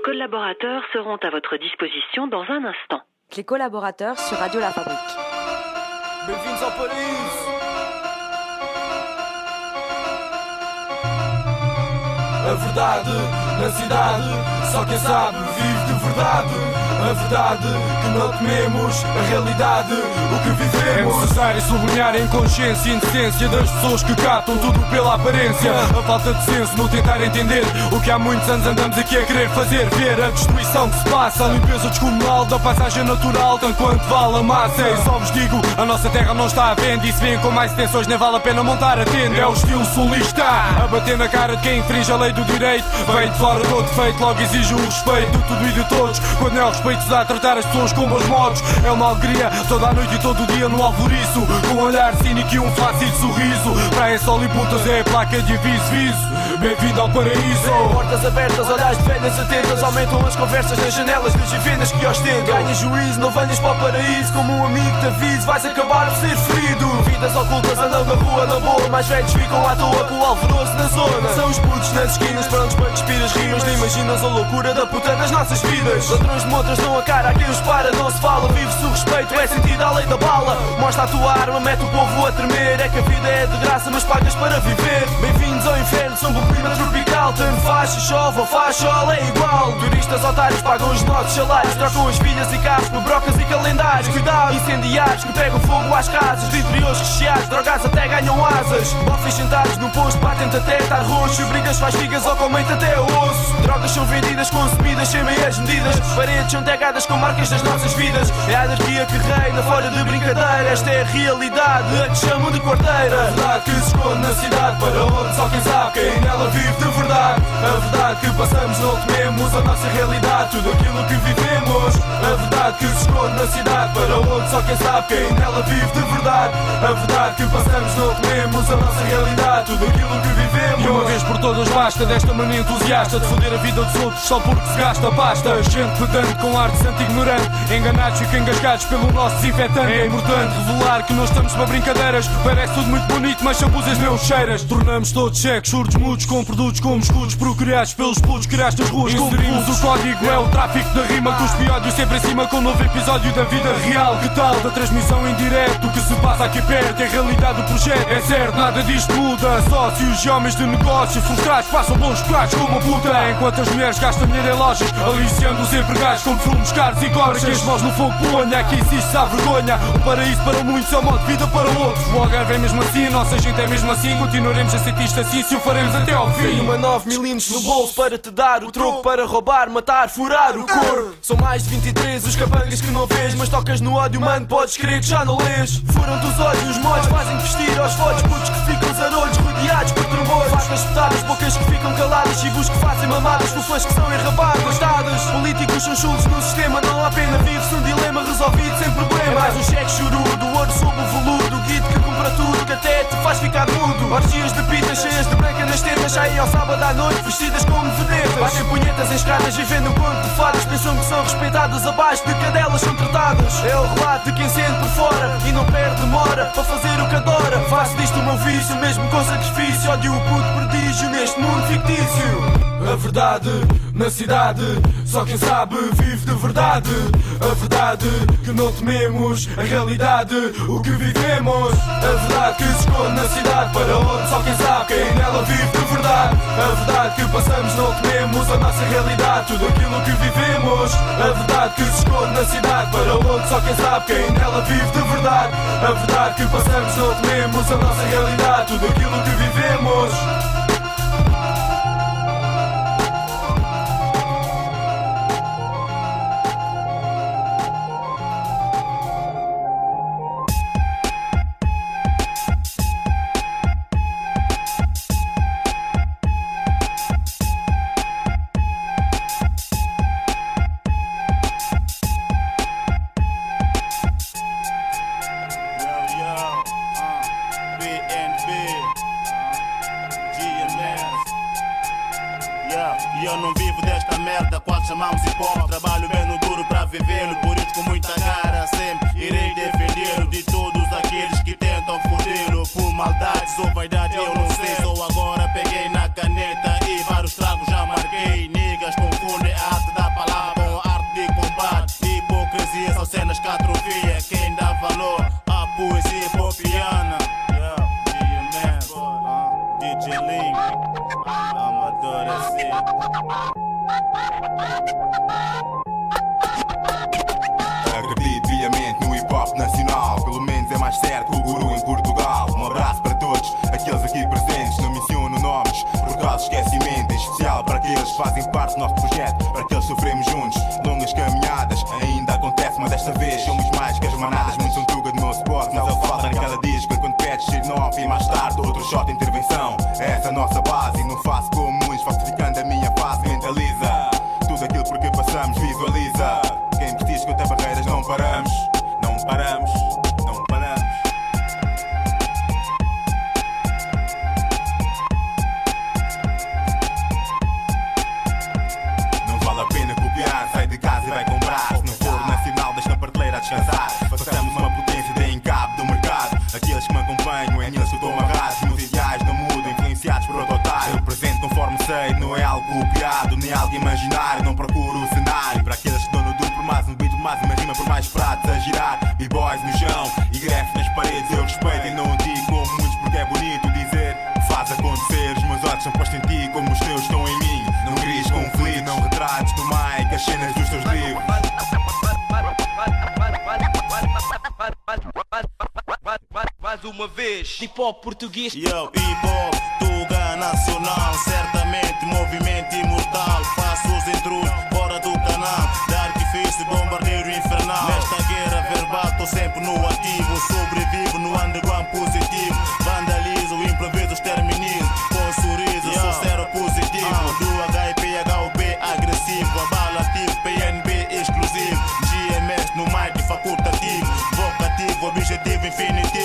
Nos collaborateurs seront à votre disposition dans un instant. Les collaborateurs sur Radio La Fabrique. A verdade na cidade, só quem sabe vive de verdade. A verdade que não tememos, a realidade, o que vivemos. É necessário sublinhar a inconsciência e indecência das pessoas que captam tudo pela aparência. A falta de senso no tentar entender o que há muitos anos andamos aqui a querer fazer. Ver a destruição que se passa, a limpeza descomunal da paisagem natural, tanto quanto vale a massa. E só vos digo, a nossa terra não está à venda. E se vêm com mais intenções, nem vale a pena montar a tenda. É o estilo sulista, a bater na cara de quem infringe a lei do direito. Vem de fora do defeito, logo exige o respeito de tudo e de todos. Quando é o respeito feitos a tratar as pessoas com bons modos. É uma alegria toda a noite e todo o dia no alvoriço. Com um olhar cínico e um flácido sorriso. Praia, sol e putas é a placa de aviso, viso. Bem-vindo ao paraíso. Portas abertas, olhares de velhas atentas. Aumentam as conversas nas janelas das vendas que ostentam. Ganha juízo, não venhas para o paraíso. Como um amigo te avise, vais acabar por ser ferido. Vidas ocultas andam na rua, na boa. Mais velhos ficam à toa com o alvoroço na zona. São os putos nas esquinas, prontos para despir as rimas. Nem imaginas a loucura da puta das nossas vidas. Ladrões de montras não a cara a quem os para, não se fala. Vive-se o respeito, é sentido a lei da bala. Mostra a tua arma, mete o povo a tremer. É que a vida é de graça, mas pagas para viver. Bem-vindos ao inferno, são um clima tropical. Tanto faz, chove ou faz sol, é igual. Turistas otários pagam os nossos salários. Trocam as filhas e carros por brocas e calendários. Cuidado, incendiários que pegam fogo às casas. De interiores recheados, drogados até ganham asas. Bofes sentados no posto, batem-te até estar roxo. Brigas faz figas ou comem-te até o osso. Drogas são vendidas, consumidas sem meias medidas. Paredes são tegadas com marcas das nossas vidas. É a anarquia que reina fora de brincadeira. Esta é a realidade, a que chamam de quarteira. A verdade que se esconde na cidade, para onde só quem sabe quem nela vive de verdade. A verdade que passamos, não tememos a nossa realidade, tudo aquilo que vivemos. A verdade que se esconde na cidade, para onde só quem sabe quem nela vive de verdade. A verdade que passamos, não tememos a nossa realidade, tudo aquilo que vivemos. E uma vez por todas basta desta mania entusiasta de foder a vida dos outros só porque se gasta pasta. Gente pedante com ar de santo ignorante, enganados e engasgados pelo nosso desinfetante. É importante revelar que não estamos para brincadeiras. Parece tudo muito bonito, mas abusas não cheiras. Tornamos todos cegos, surdos, mudos, com produtos como escudos procriados pelos putos criados nas ruas. Inserimos o código, é o tráfico da rima, com os piódios sempre em cima com um novo episódio da vida real. Que tal da transmissão em direto? O que se passa aqui perto é a realidade do projeto. É certo, nada disto muda. Sócios e homens de negócios frustrados passam bons pratos como a puta. Enquanto as mulheres gastam dinheiro em lojas, aliciando os empregados como fumos caros e cobras. Que as mãos no fogo ponha, aqui existe a vergonha. O paraíso para muitos é o modo de vida para outros. O Algarve é mesmo assim, nossa gente é mesmo assim. Continuaremos a sentir isto assim se o faremos até ao fim. Tenho uma 9mm no bolso para te dar o troco. Para roubar, matar, furar o corpo. São mais de 23 os capangas que não vês Mas tocas no ódio, mano, podes crer que já não lês. Furam-te os olhos, os molhos fazem vestir aos fodes Putos que ficam zarolhos, rodeados por trombões Facas espetadas, bocas que ficam caladas Chibos que fazem mamadas, fufas que são enrabadas Gostadas, políticos são chulos no sistema Não há pena, vive-se um dilema resolvido sem problema. É mais um cheque chorudo, ouro sob o veludo faz ficar mudo Orgias de pitas cheias de branca nas tetas Saem ao sábado à noite vestidas como vedetas. Batem punhetas em escadas vivendo um conto de fadas Pensam que são respeitadas abaixo de cadelas são tratadas É o relato de quem sente por fora E não perde demora para fazer o que adora Faço disto o meu vício, mesmo com sacrifício Ódio o puto prodígio neste mundo fictício a verdade na cidade, só quem sabe vive de verdade. A verdade que não tememos, a realidade, o que vivemos. A verdade que se esconde na cidade, para onde só quem sabe quem nela vive de verdade. A verdade que passamos, não tememos a nossa realidade, tudo aquilo que vivemos. A verdade que se esconde na cidade, para onde só quem sabe quem nela vive de verdade. A verdade que passamos, não tememos a nossa realidade, tudo aquilo que vivemos. Sofremos juntos. Longas caminhadas, ainda acontece, mas desta vez somos mais que as manadas. Muitos são tuga do meu suporte, mas ele falta naquela disco. Quando pedes off e mais tarde outro shot intervenção. Essa é a nossa base, não faço como muitos, falsificando a minha fase, mentaliza. Tudo aquilo por que passamos, visualiza. Quem que até barreiras não paramos, não paramos. Algo copiado, nem algo imaginário. Não procuro o cenário. Para aqueles que dão no duro por mais um beat, mais uma rima por mais pratos a girar. B-boys no chão e grafes nas paredes. Eu respeito e não digo como muitos porque é bonito dizer. Faz acontecer, os meus olhos são postos em ti como os teus estão em mim. Não cries conflito, não retrates do mic as cenas dos teus livros. Mais uma vez, hip hop português. Yo, hip hop, nacional, certamente movimento imortal. Faço os intrusos fora do canal. Dark Fist, bombardeiro infernal. Nesta guerra verbal, tô sempre no ativo. Sobrevivo no underground positivo. Vandalizo, improviso, exterminizo. Com sorriso, sou zero positivo. Do HIP, HUB agressivo. Abalativo, PNB exclusivo. GMS no mic facultativo. Vocativo, objetivo infinitivo.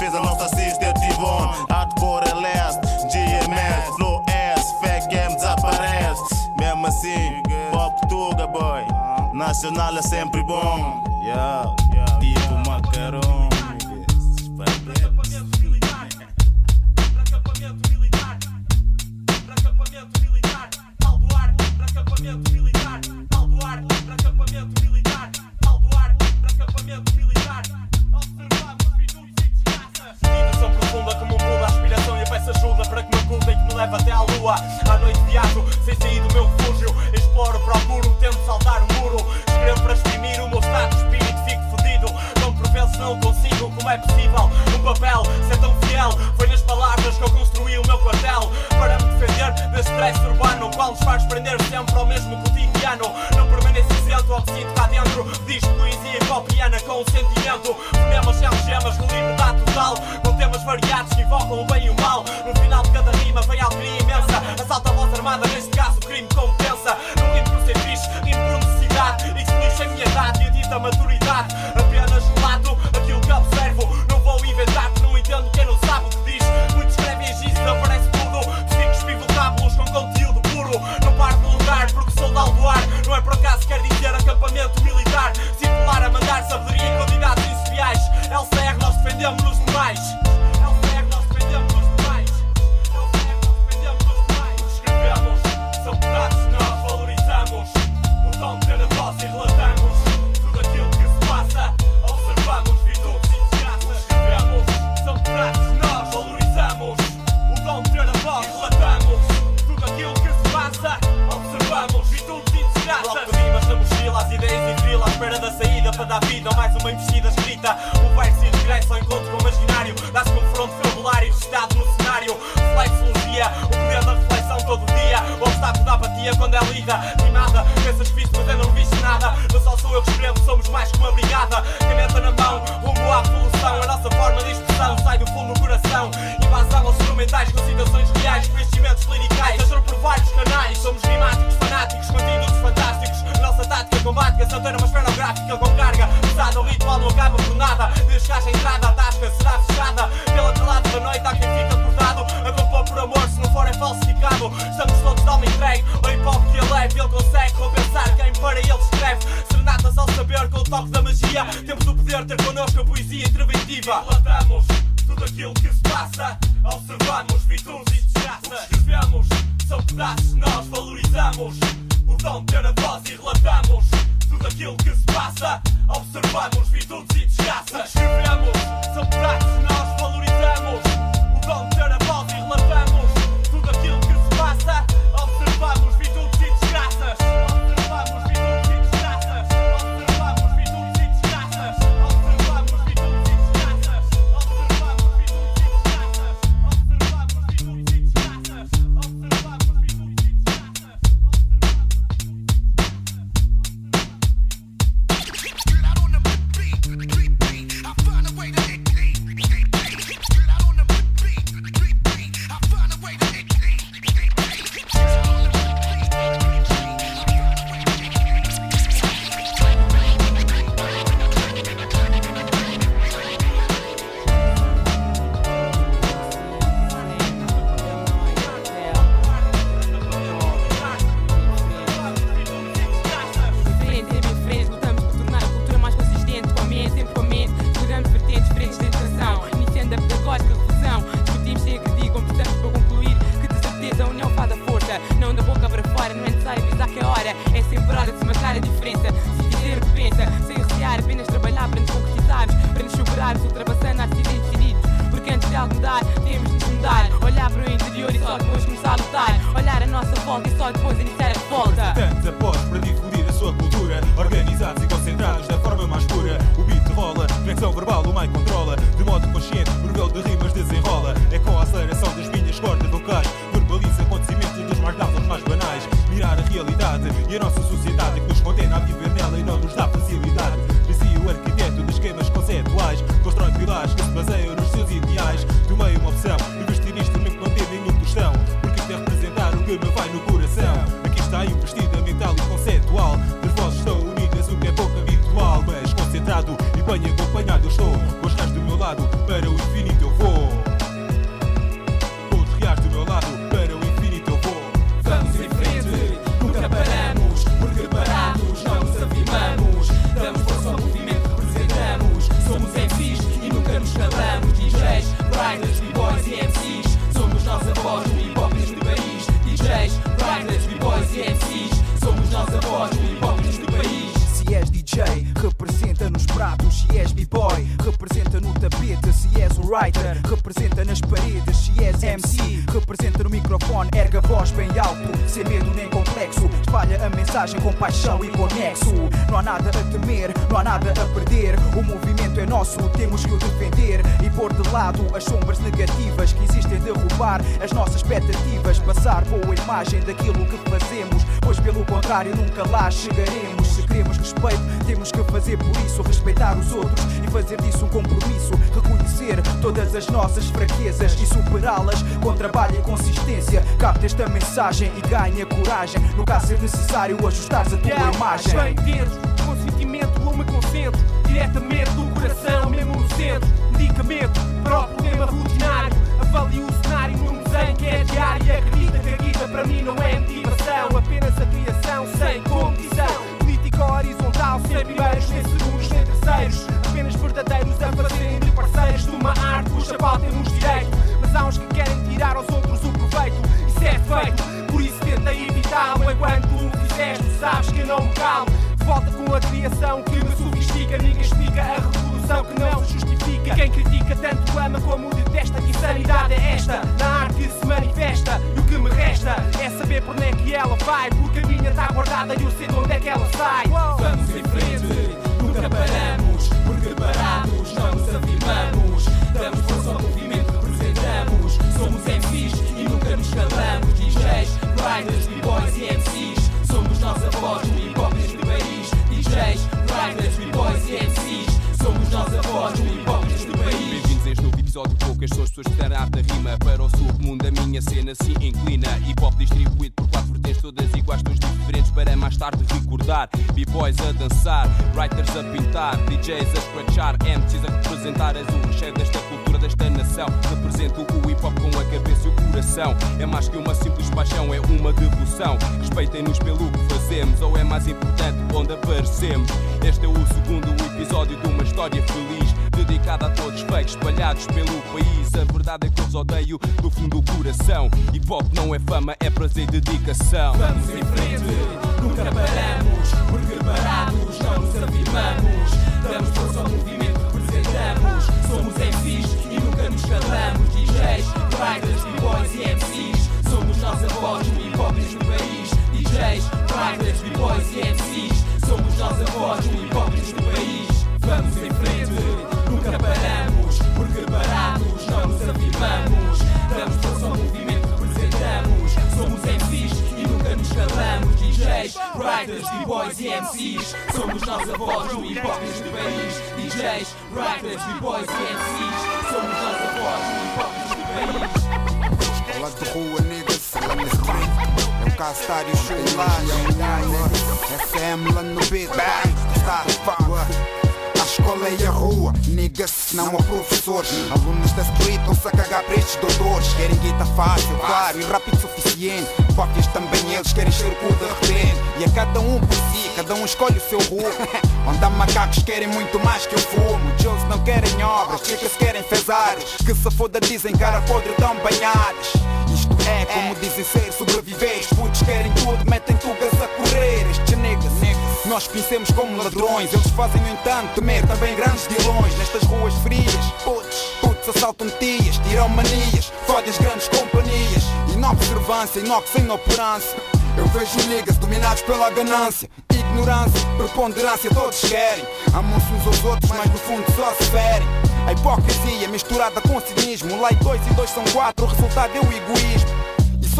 Fez a nossa sister Tivon. Hardcore é leste, GMS, Flow S, Fake M desaparece. Mesmo assim, pop tuga, boy. Nacional é sempre bom. Yeah, tipo macarrão. Espera da saída para dar vida a mais uma investida escrita. O verso e regresso ao encontro com o imaginário. Dá-se confronto vocabulário, registado no cenário. Flexologia, o poder da reflexão todo dia. O obstáculo da apatia quando é lida. Rimada, pensas visto, mas eu não viste nada. Não só sou eu que escrevo, somos mais que uma brigada. Caneta na mão, rumo à revolução. A nossa forma de expressão sai do fundo do coração. Invasão aos instrumentais com situações reais, conhecimentos liricais. Entro por vários canais. Somos rimáticos, fanáticos, conteúdos fantásticos. A nossa tática combate, essa ter uma esferográfica com carga. Pesada, o ritual não acaba por nada. Que haja entrada, a tasca será fechada. Pela calada da noite há quem fica acordado. A compor por amor, se não for é falsificado. Estamos todos de alma entregue. O hip hop que ele leve, ele consegue compensar quem para ele escreve. Serenatas ao saber com o toque da magia. Temos o poder de ter connosco a poesia interventiva. Relatamos tudo aquilo que se passa. Observamos virtudes e desgraças. Escrevemos, são pedaços nós valorizamos. O dom de ter a voz e relatamos tudo aquilo que se passa. Observamos virtudes e desgraças. Escrevemos, são que nós valorizamos. O dom ter a Espalha a mensagem com paixão e conexo. Não há nada a temer, não há nada a perder. O movimento é nosso, temos que o defender. E pôr de lado as sombras negativas que existem de roubar as nossas expectativas. Passar boa imagem daquilo que fazemos. Pois pelo contrário, nunca lá chegaremos. Se queremos respeito, temos que fazer por isso. Respeitar os outros e fazer disso um compromisso. Reconhecer todas as nossas fraquezas e superá-las com trabalho e consistência. Capta esta mensagem e ganha coragem. No caso ser necessário, ajustares a tua imagem. Bem dentro, com sentimento eu me concentro Diretamente do coração, mesmo no centro Medicamento para o problema rotinário Avalio o cenário num desenho que é diário E acredita que a guita para mim não é motivação Apenas criação sem competição Política horizontal, sem primeiros, nem segundos, nem terceiros. Apenas verdadeiros a fazerem de parceiros. De uma arte cuja qual temos direito Mas há uns que querem tirar aos outros o proveito. Isso é feito, por isso tenta evitá-lo. Enquanto o fizeste, sabes que não me calo volta com a criação que me sofistica. Ninguém explica a revolução que não se justifica. Quem critica tanto ama como detesta. Que insanidade é esta? Na arte se manifesta. E o que me resta é saber por onde é que ela vai. Porque a minha está guardada e eu sei de onde é que ela sai. Vamos em frente, nunca paramos. Porque parados não nos afirmamos. Damos força ao movimento que representamos. Somos MCs e nunca nos calamos. DJs, writers, b-boys e MCs Somos nós a voz do hip hop país. DJs, writers, b-boys e MCs voz do país Bem-vindos a este novo episódio. Poucas são as pessoas que fizeram a arte da rima para o submundo. A minha cena se inclina. Hip hop distribuído por quatro vertentes, todas iguais, tons diferentes. Para mais tarde recordar. B-boys a dançar, writers a pintar, DJs a scratchar, MCs a representar. És o recheio desta cultura, desta nação. Represento o hip hop com a cabeça e o coração. É mais que uma simples paixão, é uma devoção. Respeitem-nos pelo que fazemos, ou é mais importante onde aparecemos. Este é o segundo episódio de uma história feliz. Dedicada a todos fakes espalhados pelo país. A verdade é que eu os odeio do fundo do coração. Hip hop não é fama, é prazer e dedicação. Vamos em frente, nunca paramos, porque parados não nos afirmamos. Damos força ao movimento que representamos. Somos MCs e nunca nos calamos. DJs, writers, b-boys e MCs. Somos nós a voz do país. DJs, writers, b-boys e MCs. Somos nós a voz do país. Vamos em frente, paramos, porque parados não nos afirmamos. Damos força ao movimento que representamos. Somos MCs e nunca nos calamos. DJs, writers, b-boys e MCs. Somos nós a voz do hip hop neste país. DJs, writers, b-boys e MCs. Somos nós a voz do hip hop neste país. Escola de rua, niggas, lá na street. É o Castário Chulage, FM lá no beat, está a e a rua, niggas, não há professores Alunos da street estão-se a cagar para estes doutores. Querem guita fácil, claro, e rápido o suficiente. Cópias também eles querem ser o cu de repente. E a cada um por si, cada um escolhe o seu rumo. Onde há macacos querem muito mais que eu fumo. Joes não querem obras, chicas querem fezares. Que se foda dizem cara podre tão banhadas Isto é como dizem ser sobreviveres. Putos querem tudo, metem tugas a niggas, nós conhecemos como ladrões. Eles fazem no entanto temer também grandes dilões Nestas ruas frias, putos, putos assaltam tias Tiram manias, fodem as grandes companhias. Inobservância, inox inoperância eu vejo niggas dominados pela ganância. Ignorância, preponderância, todos querem. Amam-se uns aos outros, mas no fundo só se ferem. A hipocrisia misturada com cinismo. Lá dois e dois são quatro, o resultado é o egoísmo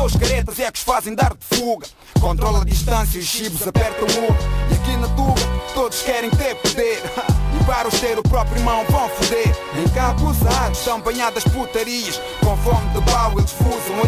Só os caretas é que os fazem dar de fuga. Controla a distância e os chibos apertam o muro E aqui na Tuga, todos querem ter poder. E para os ter o próprio irmão vão foder. Encapuzados, são banhadas putarias. Com fome de pau eles fusam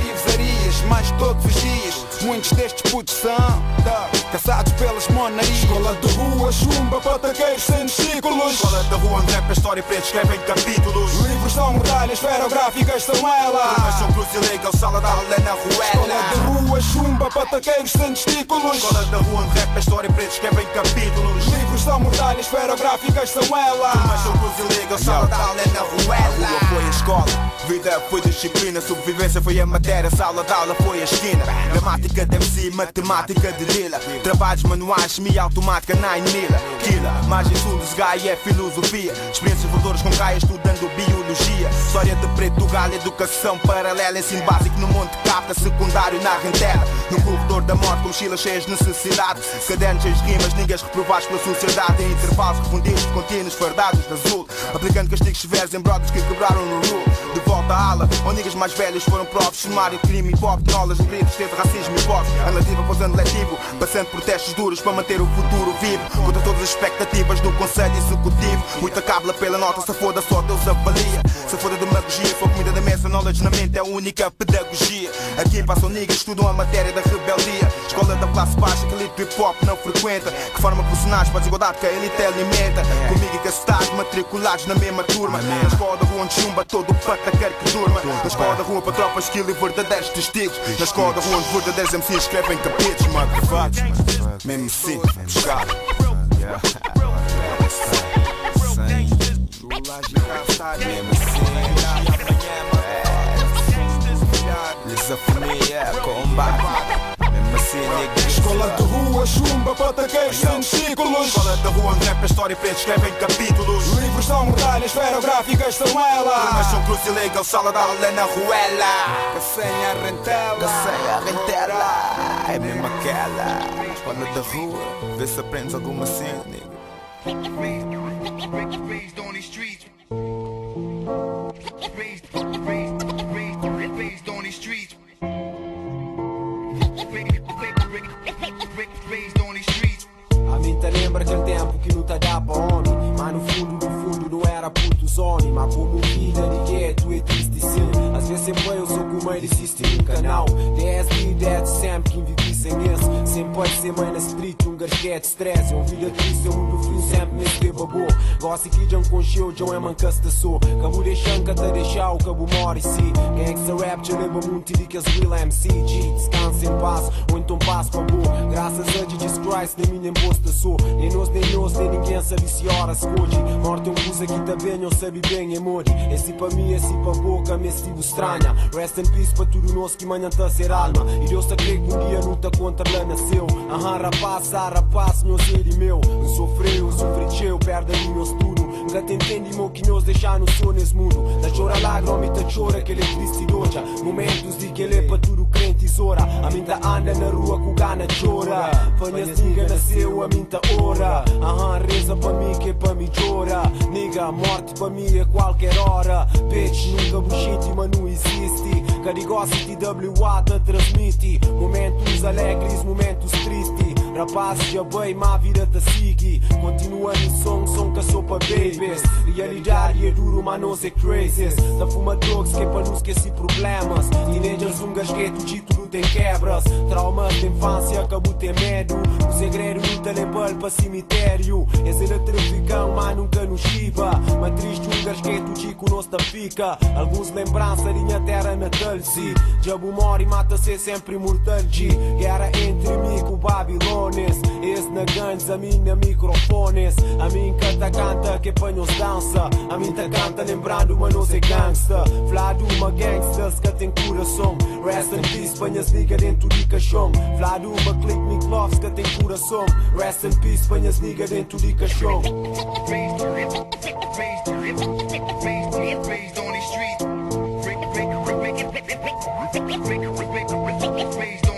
orivesarias Mas todos os dias, muitos destes putos são da, Caçados pelas monarias. Escola de rua, chumba, pataqueiros sem círculos Escola da rua onde rap é história e preto escrevem capítulos. Livros são medalhas, esferográficas são elas. Mas são cruz e legal, sala da aula é na Escola ruela de rua, chumba, pataqueiros sem testículos. Escola da rua onde rap é história e preto escrevem capítulos. Livros são medalhas, esferográficas são elas. Mas são cruz e legal, sala da aula é na A ruela rua foi a escola, vida foi disciplina, sobrevivência foi a matéria, sala de aula foi a esquina. Gramática de MC, matemática de lila. Trabalhos manuais, semi-automática, nine mila. Quila, margem sul de Sgai é filosofia. Experiências voadores com caia, estudando biologia. História de preto do galho, educação paralela. Ensino básico no Monte Capta, secundário na rentela. No corredor da morte, mochilas cheias de necessidade. Cadernos cheios de rimas, ninguém reprovados pela sociedade. Em intervalos refundidos, contínuos, fardados de azul. Aplicando castigos severos em brothers que quebraram no rule. De volta à ala, onde niggas mais velhos foram provos. Sumário, crime, hip hop, nolas, gritos, teve racismo e voz. A nativa fazendo letivo, passando protestos duros para manter o futuro vivo. Contra todas as expectativas do Conselho Executivo. Muita cabla pela nota, se foda só Deus avalia. Se foda demagogia, for comida da mesa, knowledge na mente é a única pedagogia. Aqui passam niggas, estudam a matéria da rebeldia. Escola da classe baixa que elite hip hop não frequenta. Que forma personagens para desigualdade que a elite alimenta. Comigo e cacetados, matriculados na mesma turma. Na escola da rua onde chumba todo o pata quer que durma. Na escola da rua para tropas skill e verdadeiros testigos. Na escola onde verdadeiros MCs escrevem capítulos, motherfuckers. Mesmo assim, buscar. Mesmo assim, desafia, combate. Escola de rua, chumba, pataqueiros círculos. Escola da rua onde rap é história e preto escrevem capítulos. Livros são medalhas, esferográficas são Mas elas são cruz e legal, sala da aula é ruela. Cacenha rentela Caceia, rentela, é mesmo aquela. Escola da rua, vê se aprendes alguma cena, nigga. Raised on these streets. Raised, raised, A mim te lembra aquele tempo que te dá pra homem Mas no fundo, no fundo não era puto zone Mas como vida de gueto é triste sim Às vezes sempre eu sou como ele existe no canal. 10 mil, 10 sempre que sem esse Sempre vai ser mãe na street, um gasquete stress. É um vida triste, eu mundo frio sempre nesse beba boa. Gosto que com show, John é mancasta sou. Cabo deixando que te deixar o cabo mora e si. Gangsta rap, já leva muito de que as real MC. G, descansa em paz, ou então passo para boa. Graças a Jesus Christ, nem minha imposta sou. Nem nós, nem nós, nem ninguém sabe se horas escolhe. Morte é um que tá bem, eu sabe bem, é mori. Esse para mim, esse para boca, me estive estranha. Rest in peace para tudo nós que manhã tá ser alma. E Deus tá crê que um dia não tá contra lá nasceu. Aham, rapaz, ah, rapaz, meu ser e meu. Eu sofreu, sofri eu, perde ali meus tudo. Nunca te entendi, mo que nos deixar no som nesse mundo. Da chora lágrima, tá chora que ele triste doja. Momentos de que ele é para tudo crente tesoura. A minta anda na rua com gana chora. Panhas niga nasceu, a minta ora. Aham, reza para mim que é para mim chora. Niga, morte para mim é qualquer hora. Bitch, nunca bullshit, mas não existe. Carigosa TWA te transmite. Momentos alegres, momentos tristes. Rapazes já bem, má vida te sigue. Continua no som, som que sou para babies. Realidade é duro, mas não sei crazies. Da fuma drugs que é para não esquecer problemas. Teenagers, um gasgueto, de tudo tem quebras. Traumas de infância, acabou ter medo. O segredo não te para cemitério. Esse é traficão, mas nunca nos chiva. Mas triste, um gasgueto, chico, nós te fica. Alguns lembranças, minha terra natal-se. Mora e mata-se sempre mortal. G. Guerra entre mim e o Babilônia. Esse na ganhos, a minha microfones. A mim canta, canta, que panhos dança. A mim tá canta, lembrando, mas não sei gangsta. Flado uma gangsters que tem coração. Rest in peace, panhas liga dentro de caixão. Flado uma click, me gloves que tem coração. Rest in peace, panhas liga dentro de caixão. Raised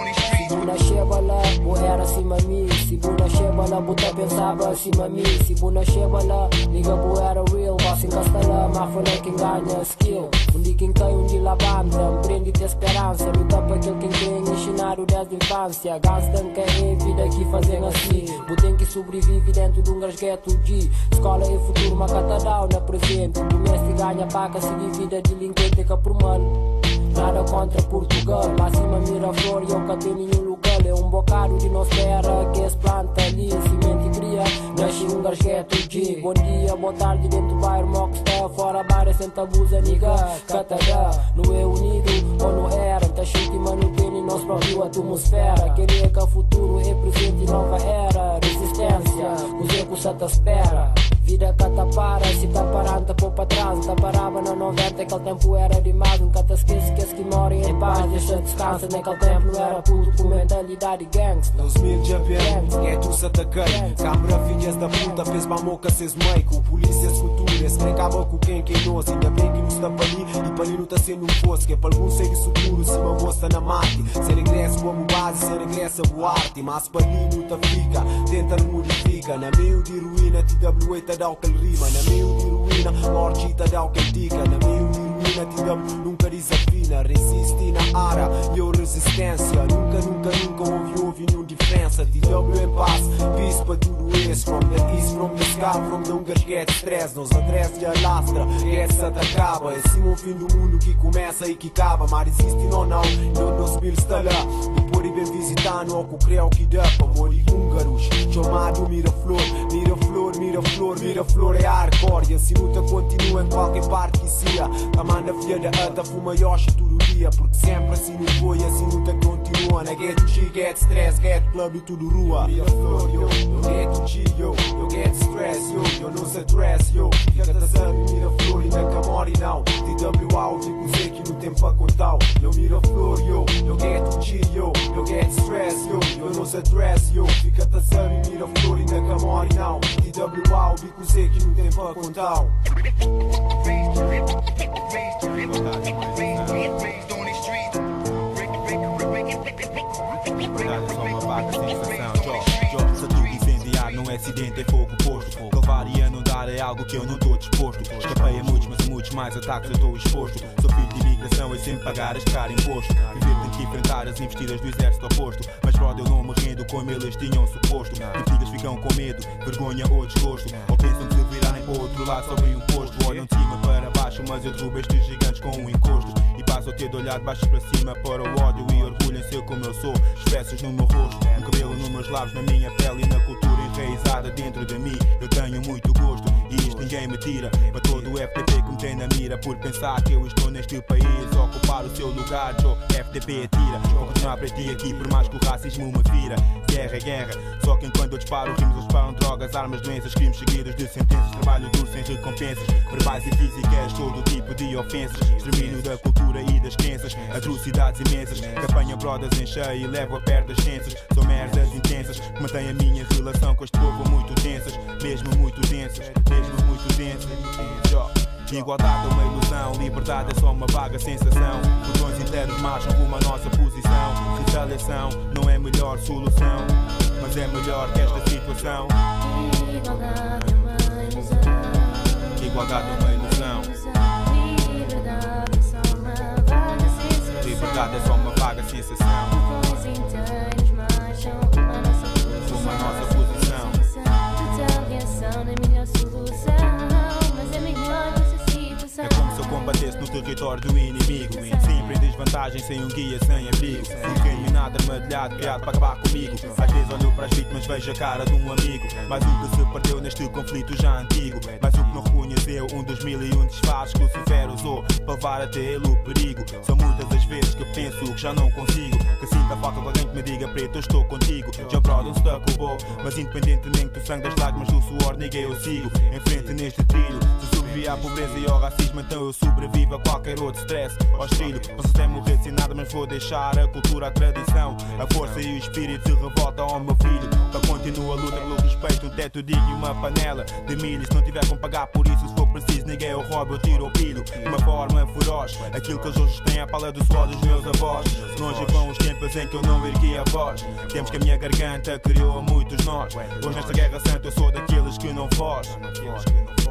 era cima mi Si buna shebala, buta pensava cima mi Si buna shebala, liga bo era real Boss encastala, ma foi quem ganha skill. Undi quem cai, undi la banda Prende te esperança, luta para aquele quem tem ensinado desde infância. Gasta que é vida que fazem assim. Botem que sobrevive dentro de um gasgueto de Escola e futuro, uma catadão na presente mestre ganha paca, se divide delinquente que por mal Nada contra Portugal, acima Miraflor e eu catei nenhum local. É um bocado de nossa terra que se planta ali, cimento e cria. Nasci um gasgueto de bom dia, boa tarde dentro do bairro Mockstar. Fora bar, senta abusa, niga, catadá. Não é unido ou não era, tá cheio de manutene nossa própria atmosfera. Queria que o futuro é presente nova era. Resistência, os ecos te espera. Vida que tá para, se tá parando, tá pôr pra trás. Tá parava no 90, aquele tempo era demais. Nunca te esqueces que esse que mora em paz. Deixa descansa, naquele tempo não era puto com mentalidade gangsta. 2000 já vem, é tu se atacai. Câmara filhas da puta, fez mamoca, cês mãe. Com polícias futuras, brincava com quem quem nós. Ainda bem que não está para ali e ali não tá sendo um fosse. Que é para algum segue seguro, se uma moça na mate. Ser ingresso como base, ser ingresso a boate. Mas para ali não tá fica, tenta não modifica. Na meio de ruína, TWA tá dá o que rima. Na de morte tá dá o que diga. Na meio de ruína, TW nunca desafina. Resiste na área, e eu resistência. Nunca, nunca, nunca houve, houve nenhuma diferença. TW em paz, peace para tudo isso. From the east, from the sky, from the Ungas get stress. Nos adresse e alastra, essa te acaba. É assim o fim do mundo que começa e que acaba. Mas existe não, não, não nos mil está lá. Depois bem visitando, ou que creu que dá para morrer húngaros. Chamado Miraflor, Miraflor, Miraflor, Miraflor é hardcore. E assim luta continua em qualquer parte que seja. Filha da ata, fuma yoshi todo dia. Porque sempre assim não foi, assim luta continua. Na get G, get stress, get club e tudo rua. Miraflor, yo, eu get G, yo, eu get stress, yo, eu não se dress, yo. Fica da sabe, Miraflor e na camori não. TWA, digo sei que não tem pra contar. Eu Miraflor, yo, eu get G, yo, eu get stress, yo, eu não se dress, yo. Fica da sabe, Miraflor e na camori não. TWA, digo sei que não tem pra contar. É só uma vaga sensação. Job, job, se tudo incendiar num acidente é fogo posto. Calvaria não dar é algo que eu não tô disposto. Escapei a muitos, mas a muitos mais ataques eu estou exposto. Sou filho de imigração e sempre pagar as caro imposto. Viver tem que enfrentar as investidas do exército oposto. Mas brother, eu não me rendo como eles tinham suposto. E filhas ficam com medo, vergonha ou desgosto. Ou pensam que se virarem para o outro lado só vem o posto. Olham de cima para baixo mas eu derrubo estes gigantes com um encosto. E passo a ter de olhar de baixo para cima para o ódio e orgulho em ser como eu sou. Expressos no meu rosto, um cabelo nos meus lábios, na minha pele e na cultura enraizada dentro de mim. Eu tenho muito gosto e isto ninguém me tira. Para todo o FTP que me tem na mira, por pensar que eu estou neste país, ocupar o seu lugar, Joe, FTP atira. Vou continuar para ti aqui, por mais que o racismo me vira. Guerra é guerra, só que enquanto eu disparo rimos, eles disparam drogas, armas, doenças, crimes seguidos de sentenças, trabalho duro sem recompensas, verbais e físicas, todo tipo de ofensas, extermínio da cultura e das crenças, atrocidades imensas, que apanham brothers em cheio e levo a perto das ciências. São merdas intensas, que mantêm a minha relação com este povo muito tensas, mesmo muito densas, mesmo muito densas. Ó. Igualdade é uma ilusão, liberdade é só uma vaga sensação. Botões inteiros marcham rumo à nossa posição. Retaliação não é a melhor solução, mas é melhor que esta situação. Igualdade é uma ilusão. Igualdade é uma ilusão. É só uma vaga sensação. Inteiros marcham à nossa posição. A solução, mas é. É como se eu combatesse no território do inimigo. Sempre em desvantagem, sem um guia, sem abrigo. Incriminado, armadilhado, criado para acabar comigo. Às vezes olho para as vítimas, vejo a cara de um amigo. Mas o que se perdeu neste conflito já antigo. Mas o que não reconheceu, um dos mil e um disfarces que Lucifer usou para levar até ele o perigo. São muitas as vezes que penso que já não consigo. Que sinto a falta de alguém que me diga preto, eu estou contigo. Já brother, um stuck roubou. Mas independentemente do sangue, das lágrimas, do suor, ninguém eu sigo. Em frente neste trilho. Se sobrevivi à pobreza e ao racismo, então eu sobrevivo a qualquer outro stress. Hostil, posso até morrer sem nada, mas vou deixar a cultura, a tradição, a força e o espírito de revolta ao meu filho. Para continuar a luta pelo respeito, um teto digno e uma panela de milho. Se não tiver como pagar por isso, se for preciso, ninguém eu roubo, eu tiro o pilho. De uma forma feroz, aquilo que eles hoje têm a pala do suor dos meus avós. Longe vão os tempos em que eu não ergui a voz. Temos que a minha garganta criou a muitos nós. Hoje nesta guerra santa eu sou daqueles que não foge.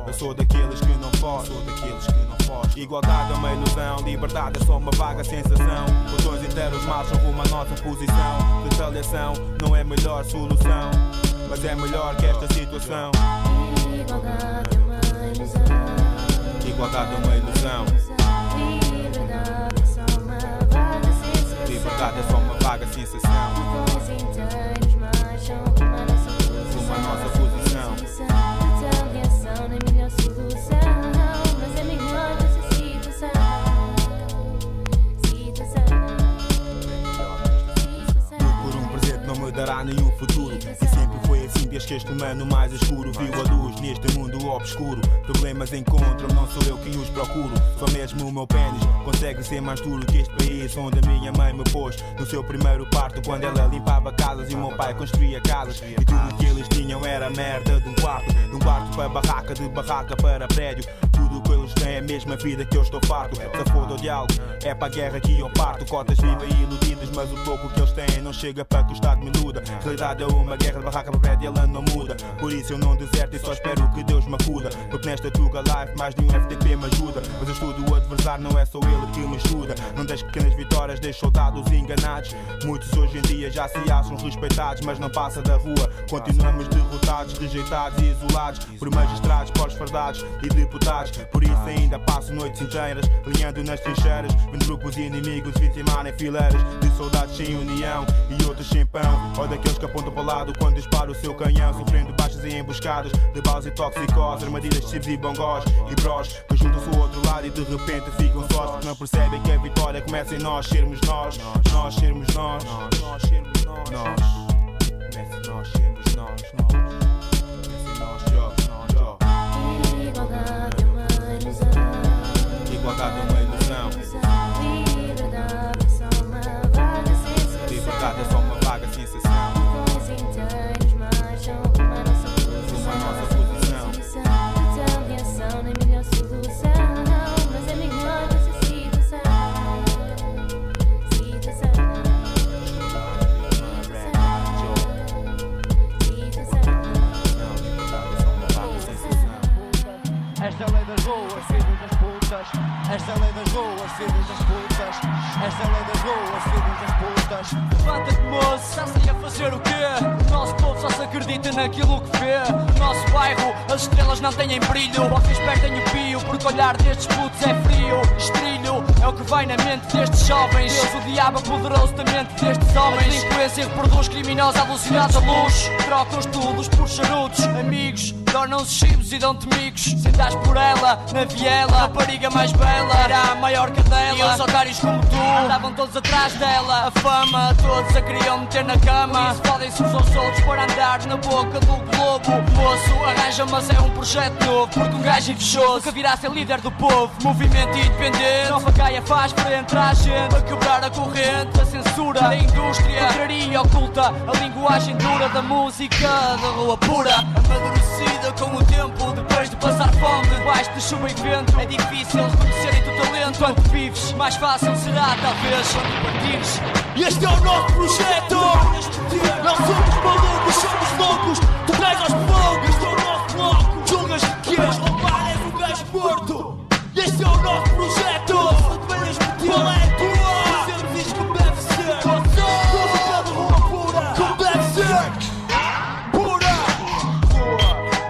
Eu sou daqueles que não foge. Sou daqueles que não foge. Igualdade é uma ilusão, liberdade é só uma vaga sensação. Botões inteiros marcham rumo à nossa posição. Retaliação não é a melhor solução, mas é melhor que esta situação. Igualdade é uma. Igualdade é uma ilusão. Liberdade é só uma vaga sensação. Uma nossa posição. Nossa. Retaliação não é melhor solução, mas é melhor que essa situação. Por um presente não me dará nenhum que este humano mais escuro viu a luz neste mundo obscuro. Problemas encontram, não sou eu quem os procuro. Só mesmo o meu pênis consegue ser mais duro que este país onde a minha mãe me pôs no seu primeiro parto. Quando ela limpava casas e o meu pai construía casas. E tudo que eles tinham era merda de um quarto. De um quarto para barraca, de barraca para prédio. Tudo que eles têm é a mesma vida que eu estou farto. Se foda o diálogo, é para a guerra que eu parto. Cotas vivas e iludidas, mas o pouco que eles têm não chega para que o Estado me iluda. Realidade é uma guerra de barraca para prédio, não muda. Por isso eu não deserto e só espero que Deus me acuda. Porque nesta Tuga Life mais nenhum FTP me ajuda. Mas eu estudo o adversário, não é só ele que me estuda. Não das pequenas vitórias, deixo soldados enganados. Muitos hoje em dia já se acham respeitados, mas não passa da rua. Continuamos derrotados, rejeitados e isolados por magistrados, pós-fardados e deputados. Por isso ainda passo noites inteiras, alinhando nas trincheiras, vendo grupos inimigos vitimar em fileiras de soldados sem união e outros sem pão. Ou daqueles que apontam para o lado quando dispara o seu canhão, sofrendo baixas e emboscadas de balas e tóxicos, armadilhas chips e bongós e bros que juntam-se ao outro lado e de repente ficam sós porque não percebem que a vitória começa em nós sermos nós, nós sermos nós, nós sermos nós, nós. Começa em nós sermos nós, nós. Começa em nós. Igualdade é uma ilusão. Igualdade é uma ilusão. Esta lei das ruas, filho das putas. É ruas. Esta é a lei das ruas, filhos putas. Levanta-te, moço, está-se a fazer o quê? O nosso povo só se acredita naquilo que vê. No nosso bairro, as estrelas não têm brilho. Vocês perdem o pio, porque olhar destes putos é frio. Estrilho é o que vai na mente destes jovens. Deus, o diabo poderoso da mente destes homens. A delinquência reproduz criminosos alucinados à luz. Trocam estudos por charutos, amigos. Tornam-se chibos e dão-te migos. Sentas por ela, na viela, a rapariga mais bela. Era a maior cadela. E os otários tu andavam todos atrás dela. A fama, todos a queriam meter na cama. Isso podem-se aos outros para andar na boca do globo. Moço, arranja, mas é um projeto novo. Porque um gajo invejoso que virá ser líder do povo. Movimento independente. Nova Gaia faz frente à gente. Para quebrar a corrente da censura da indústria. Contraria oculta a linguagem dura da música da rua pura. Amadurecida com o tempo, depois de passar fome. Debaixo de chuva e vento, é difícil reconhecerem o talento. Quando vives, mais fácil será, talvez, quando partires. Este é o nosso projeto! Não somos malucos, somos loucos! Tu cais aos fogos! Este é o nosso bloco! Julgas que queres roubar, és um gajo morto! Este é o nosso projeto! Qual é a tua? Fazemos isto como deve ser! Música de rua pura! Como deve ser! Pura!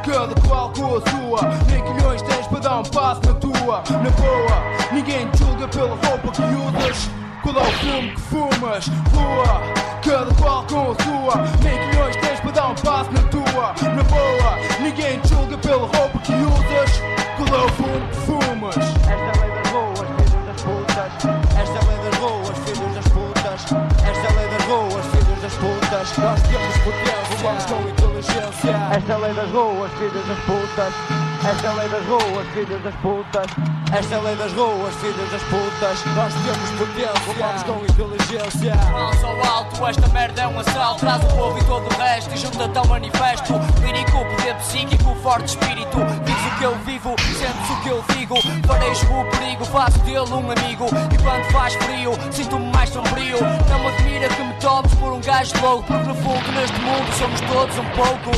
Cada qual com a sua. Nem quilhões tens para dar um passo na tua. Na boa, ninguém te julga pela roupa que usas. Qual é o fumo que fumas? Rua, cada qual com a sua. Nem quilhões tens para dar um passo na tua. Na boa, ninguém te julga pela roupa que usas. Qual é o fumo que fumas? Esta é lei das ruas, filhos das putas. Esta é lei das ruas, filhos das putas. Esta é lei das ruas, filhos das putas. Nós temos potência, vamos com inteligência. Esta é lei das ruas, filhos das putas. Esta é a lei das ruas, filhos das putas. Esta é a lei das ruas, filhos das putas. Nós temos potência, vamos com inteligência. Mãos ao alto, esta merda é um assalto. Traz o povo e todo o resto e junta-te ao manifesto. Lírico, poder psíquico, forte espírito. Diz o que eu vivo, sentes o que eu digo. Parejo o perigo, faço dele um amigo. E quando faz frio, sinto-me mais sombrio. Não me admira que me topes por um gajo louco. Porque no fundo, neste mundo, somos todos um pouco.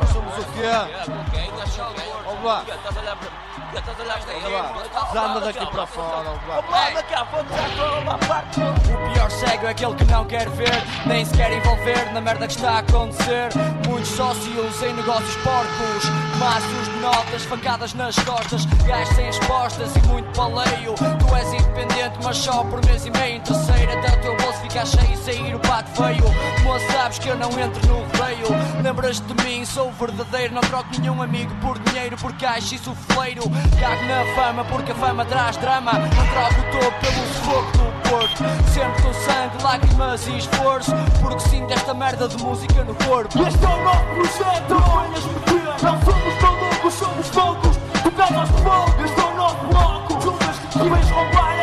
Nós somos o quê? Vamos lá. Anda daqui para fora, O pior cego é aquele que não quer ver, nem se quer envolver na merda que está a acontecer. Muitos sócios em negócios porcos, maços de notas, facadas nas costas, gajos sem respostas e muito paleio. Tu és independente, mas só por mês e meio. Em terceiro, até o teu bolso ficar cheio e sair o pato feio. Moço, sabes que eu não entro no rodeio. Lembras-te de mim, sou verdadeiro. Não troco nenhum amigo por dinheiro, por caixa e sufleiro. Cago na fama, porque a fama traz drama. Não troco o topo pelo sufoco do porto. Sempre com sangue, lágrimas e esforço. Porque sinto esta merda de música no corpo. Este é o nosso projeto! Venhas meter! Não somos somos loucos! Tu cais aos fogos! Este é o nosso bloco! Julgas que vens roubar,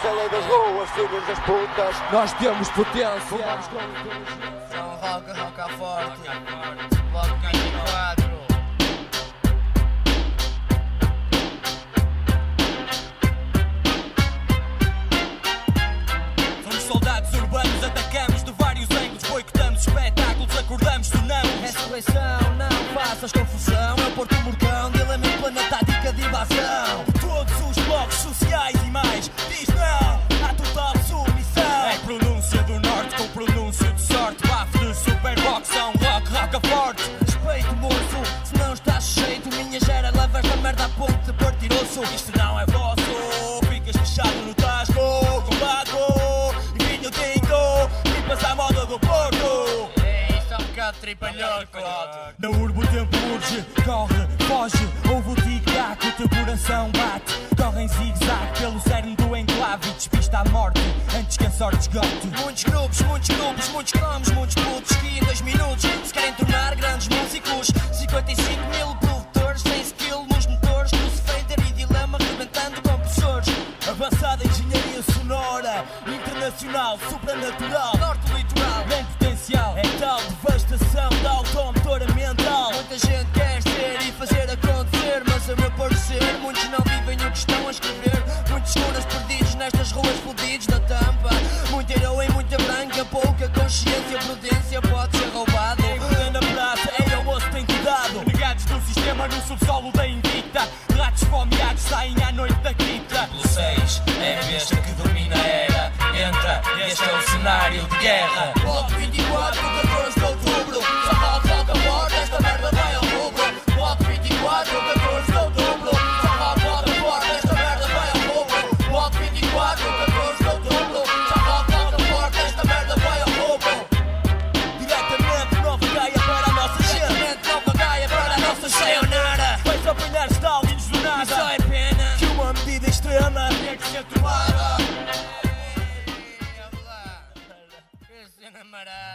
Das ruas, filhos das putas. Nós temos potência. Vamos com inteligência. Roca, roca forte. É nada Que uma medida extrema tinha que ser tomada.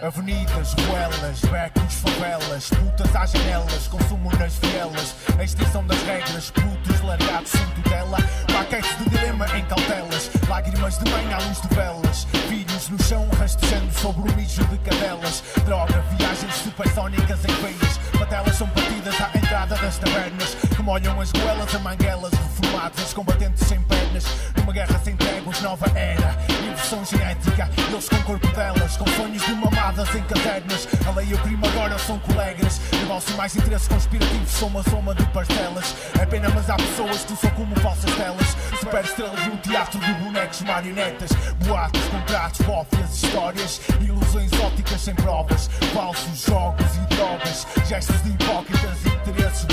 Avenidas, ruelas, becos, favelas, putas às janelas, consumo nas vielas, a extinção das regras, putos largados sem tutela, paquetes de dilema em cautelas, lágrimas de mãe à luz de velas, filhos no chão rastejando sobre o mijo de cadelas, droga, viagens supersónicas em veias, patelas são batidas à entrada das tabernas, que molham as goelas a manguelas, reformados, combatentes sem pernas, numa guerra sem tréguas, nova era, inversão genética, eles com o corpo delas, com sonhos de mamadas em cadernas, a lei e o crime agora são colegas, negócio mais interesse conspirativo, são uma soma de parcelas, é pena mas há pessoas que são como falsas telas, super estrelas num teatro de bonecos, marionetas, boatos, contratos, bofias histórias, ilusões ópticas sem provas, falsos jogos e drogas, gestos de hipócritas e interesses,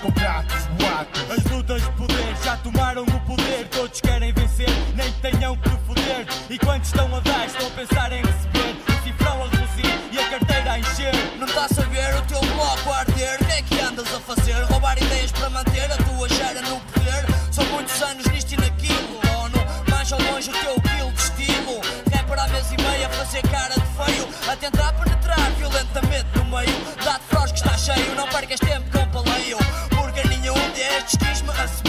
com pratos boatos. As lutas de poder já tomaram o poder, todos querem vencer, nem tenham que foder. E quando estão a dar, estão a pensar em receber. O cifrão a reduzir e a carteira a encher. Não está a saber o teu bloco a arder, o que é que andas a fazer? Roubar ideias para manter a tua gera no poder. São muitos anos nisto e naquilo, ONU. Mais ao longe o teu quilo de estilo. para a mesa e meia fazer cara de feio, a tentar penetrar violentamente no meio. Dá-te que está cheio, não touch, me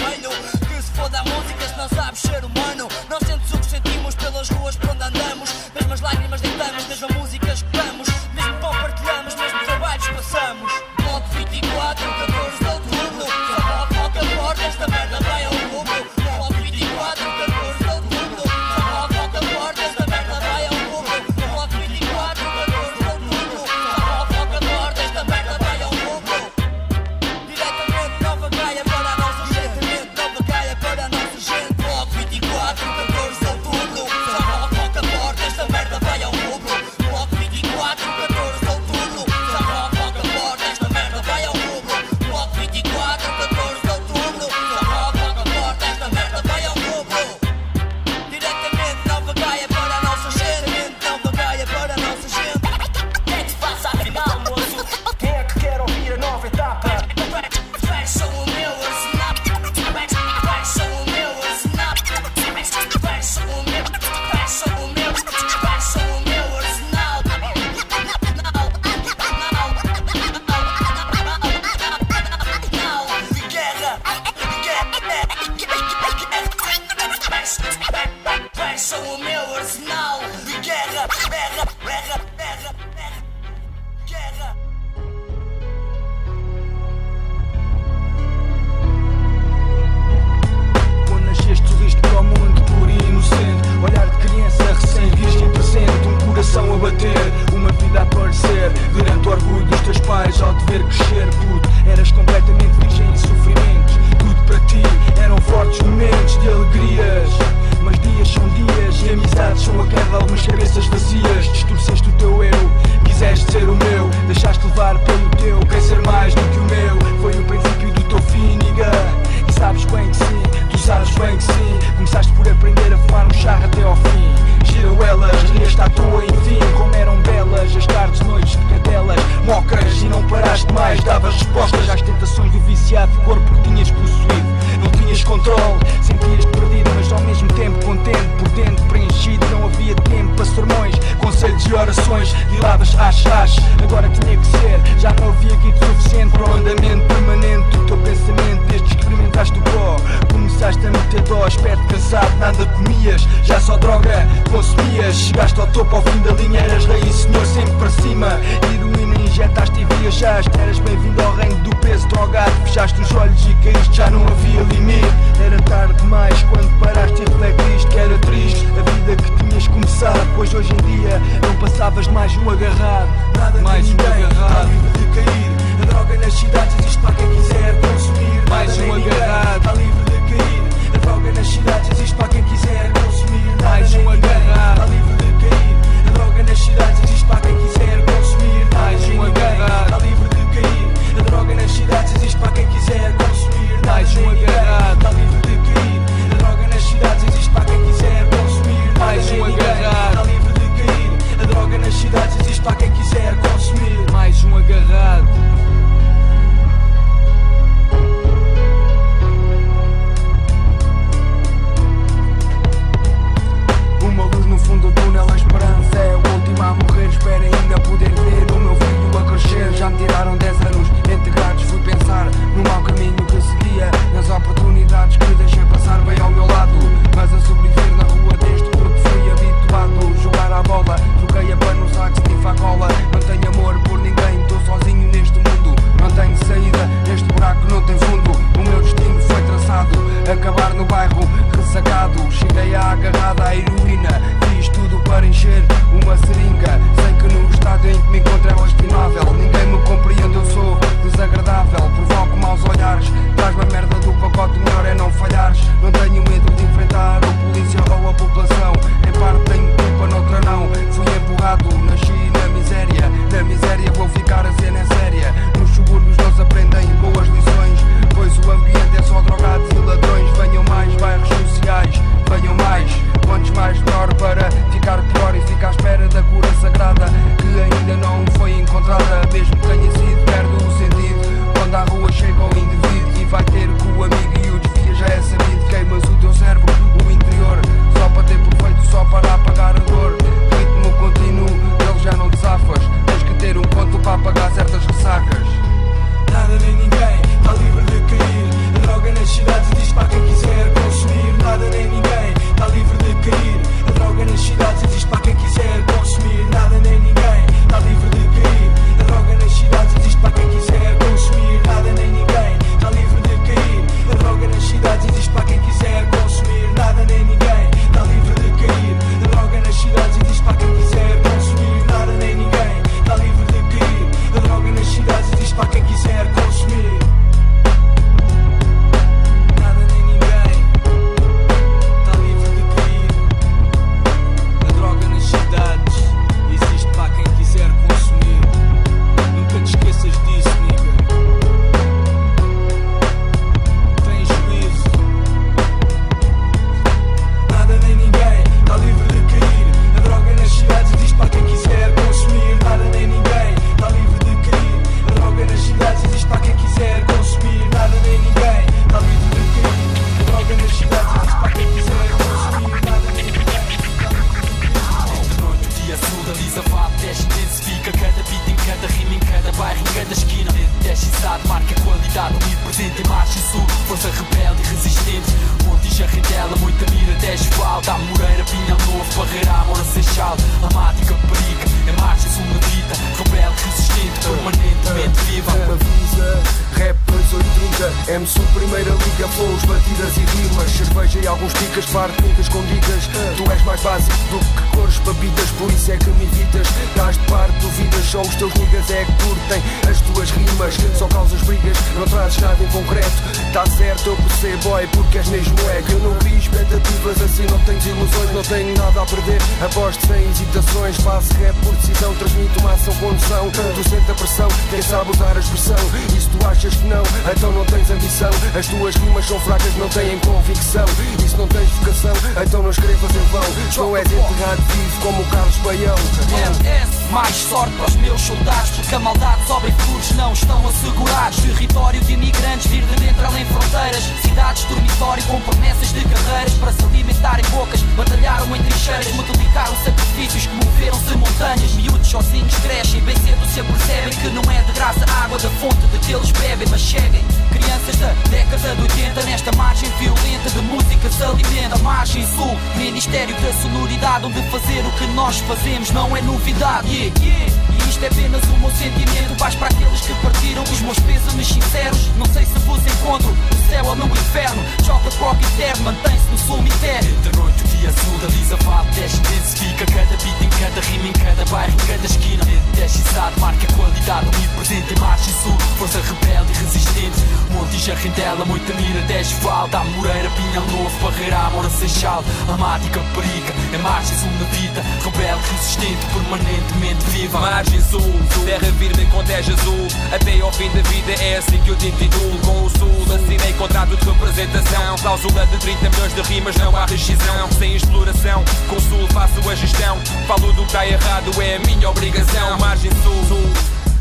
a maldade sobra e futuros não estão assegurados. Território de imigrantes, vir de dentro além fronteiras. Cidades, dormitório com promessas de carreiras para se alimentarem bocas. Batalharam em trincheiras, multiplicaram sacrifícios moveram-se montanhas. Miúdos sozinhos crescem, bem cedo se apercebem que não é de graça a água da fonte de que eles bebem, mas cheguem. Crianças da década de 80 nesta margem violenta de música se alimenta. Margem sul, Ministério da Sonoridade, onde fazer o que nós fazemos não é novidade. Yeah, yeah. E isto é apenas o meu sentimento. Vais para aqueles que partiram os meus pêsames sinceros. Não sei se vos encontro no céu ou no inferno. Chocolate rock eterno mantém-se no cemitério. Entre noite o dia azul, a lisa vapo, desce, intensifica cada beat em cada rima, em cada bairro, em cada esquina. Desce e marca qualidade, omnipresente em marcha e sul. Força rebelde e resistente. Monte e Jarrindela, muita mira, desce falta. Moreira, Pinhal Novo, Barreira, Amora, Seixal. Amática, Perica, é margem sul na vida. Rebelde, resistente, permanentemente viva. Margem sul, terra firme com teja azul. Até ao fim da vida é assim que eu te intitulo. Com o sul, assinei contrato de representação. Cláusula de 30 milhões de rimas, não há rescisão. Sem exploração, com o sul faço a gestão. Falo do que está errado, é a minha obrigação. Margem sul.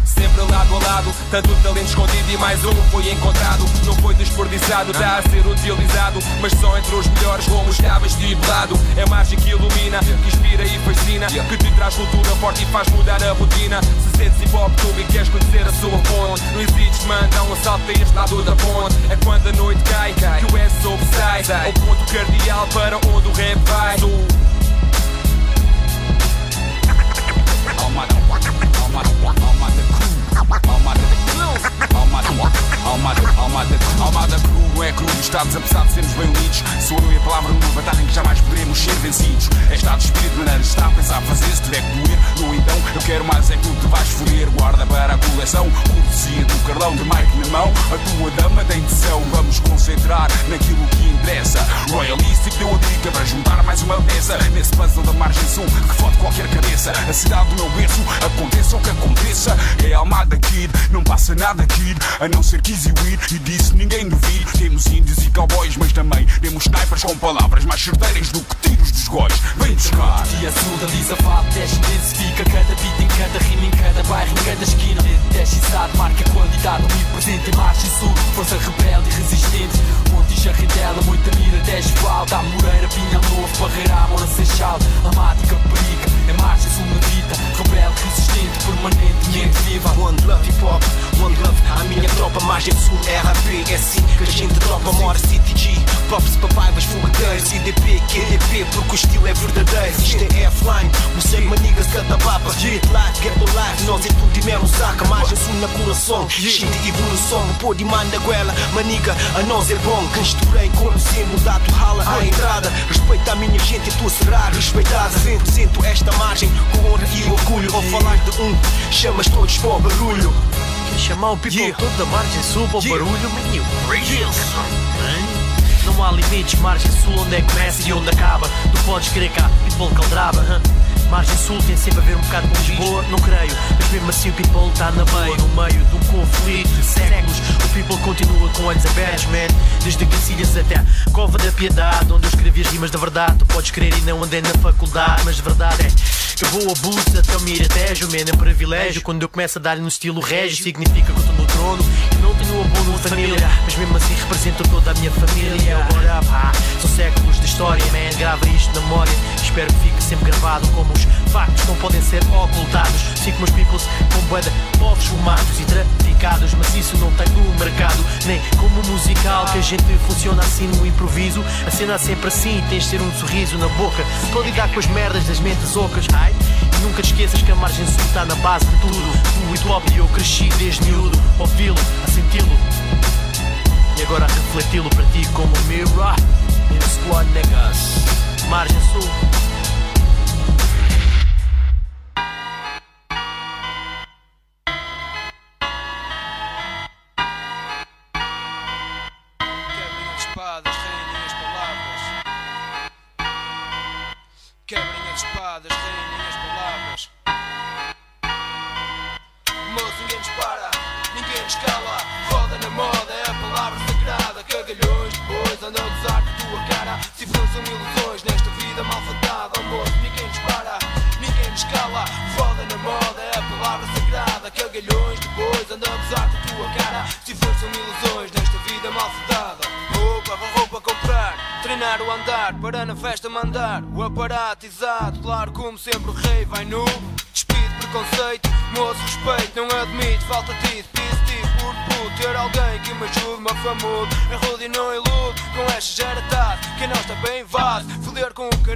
Sempre lado a lado, tanto talento escondido e mais um foi encontrado. Não foi desperdiçado, está a ser utilizado, mas só entre os melhores, como estava estipulado. É margem que ilumina, que inspira e fascina, que te traz cultura forte e faz mudar a rotina. Se sentes hip hop e queres conhecer a sua fonte, não existe, mano, dá um salto a este lado da ponte. É quando a noite cai, que o S sobressai, ao ponto cardeal para onde o rap vai. Sul. Alma da alma da alma da crew Alma da alma da alma da alma da alma da crew não é cru Estamos apesar de sermos bem unidos. Sou eu e a palavra numa batalha em que jamais poderemos ser vencidos. É estado de espírito, estar a pensar fazer Se tiver que doer, no então Eu quero mais é que tu vais foder. Guarda para a coleção Cortesia do Carlão de Mike na mão. A tua dama tem tesão Vamos concentrar naquilo que interessa. Royalistic deu a dica para juntar mais uma peça. Nesse puzzle da margem sul que fode qualquer cabeça. A cidade do meu berço, aconteça o que aconteça. É Almada Kid, não passa nada Kid A não ser Kizzy Weed e disso ninguém duvide Temos índios e cowboys, mas também temos snipers com palavras mais certeiras do que tiros dos góis Vem buscar Dia azul da lisa vapo, desce, intensifica cada beat em cada rima, em cada bairro, em cada esquina. Desce e sabe, marca qualidade, omnipresente em marcha e sul. Força rebelde e resistente. Margem sul, RAP, é assim que a gente tropa, mora CTG, props para baivas fogueteiros, IDP, QDP, porque o estilo é verdadeiro. Isto é offline, você manigas cada baba, get life, get the life, nós é tudo e mesmo saca, margem sul na coração, Xinde evolução, pô de manda guela, maniga, a nós é bom, que misturei com o símbolo da tua rala à entrada, respeita a minha gente tu será respeitada, represento esta margem com honra e orgulho, ao falar de um, chamas todos para o barulho. Chamar o people todo da margem sul para o barulho, menino. Não há limites, margem sul onde é que começa e onde acaba. Tu podes querer cá, people caldraba. hã? Margem sul tem sempre a ver um bocado com Lisboa, não creio. Mas mesmo assim o people está na meio, no meio de um conflito de séculos. O people continua com olhos abertos, man. Desde Cacilhas até a Cova da Piedade, onde eu escrevi as rimas da verdade. Tu podes crer e não andei na faculdade, mas de verdade é. Eu vou a Búzios até o Miratejo, man, é um privilégio. Quando eu começo a dar-lhe no estilo régio, significa que eu estou no trono e não tenho abono de família. Mas mesmo assim represento toda a minha família. Agora, pá, são séculos de história, man. Grava isto na memória. Espero que fique sempre gravado como os factos não podem ser ocultados. Sigo meus peoples com boeda, povos fumados e traficados. Mas isso não tem no mercado, nem como musical. Que a gente funciona assim no improviso. A cena é sempre assim, tens de ter um sorriso na boca. Para lidar com as merdas das mentes ocas. Ai, e nunca te esqueças que a margem sul está na base de tudo. Do hip hop e eu cresci desde miúdo. Ouvi-lo, a senti-lo. E agora a refleti-lo para ti como um mirror. In squad, niggas. Margem sul.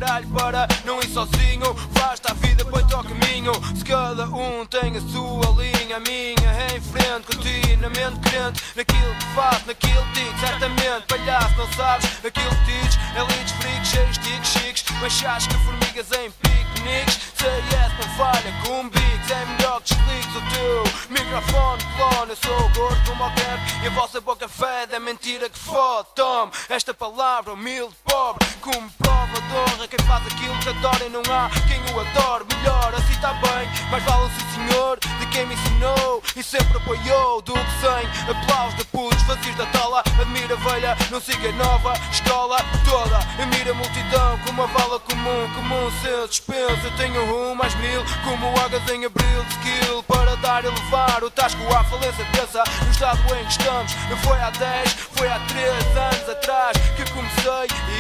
Caralho para não ir sozinho. Basta a vida, põe-te ao caminho. Se cada um tem a sua linha, a minha é em frente, continuamente crente naquilo que faço, naquilo que digo. Certamente, palhaço, não sabes aquilo que dizes. É leads, freaks, cheios de chiques, mas chasca formigas em piqueniques. CS não falha com bigs, é melhor que o microfone clone. Eu sou gordo como o cap e a vossa boca fede, é mentira que fode. Tome esta palavra humilde, pobre, como prova de honra. Quem faz aquilo que adora e não há quem o adore. Melhor assim está bem, mais vale o senhor de quem me ensinou e sempre apoiou. Do que sem aplausos de putos vazios da tola. Admira velha, não siga nova escola toda. Admira a multidão como a vala comum, comum senso dispensa. Eu tenho um mais mil, como águas em abril skill para dar e levar o tasco à falência. Pensa no estado em que estamos. Não foi há 10, foi há 3 anos atrás que comecei.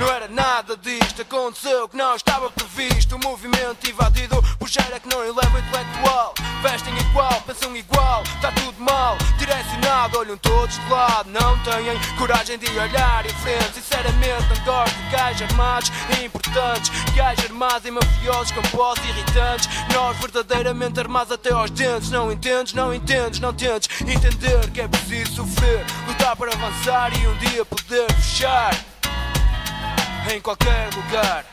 Não era nada disto, aconteceu que não estava previsto. O movimento invadido por que não eleva intelectual. Vestem igual, pensam igual, está tudo mal. Direcionado, olham todos de lado. Não têm coragem de olhar em frente. Sinceramente, não gosto de gajos armados e importantes. Gajos armados e mafiosos com posses irritantes. Nós verdadeiramente armados até aos dentes. Não entendes, não entendes, não tentes entender que é preciso sofrer. Lutar para avançar e um dia poder fechar em qualquer lugar.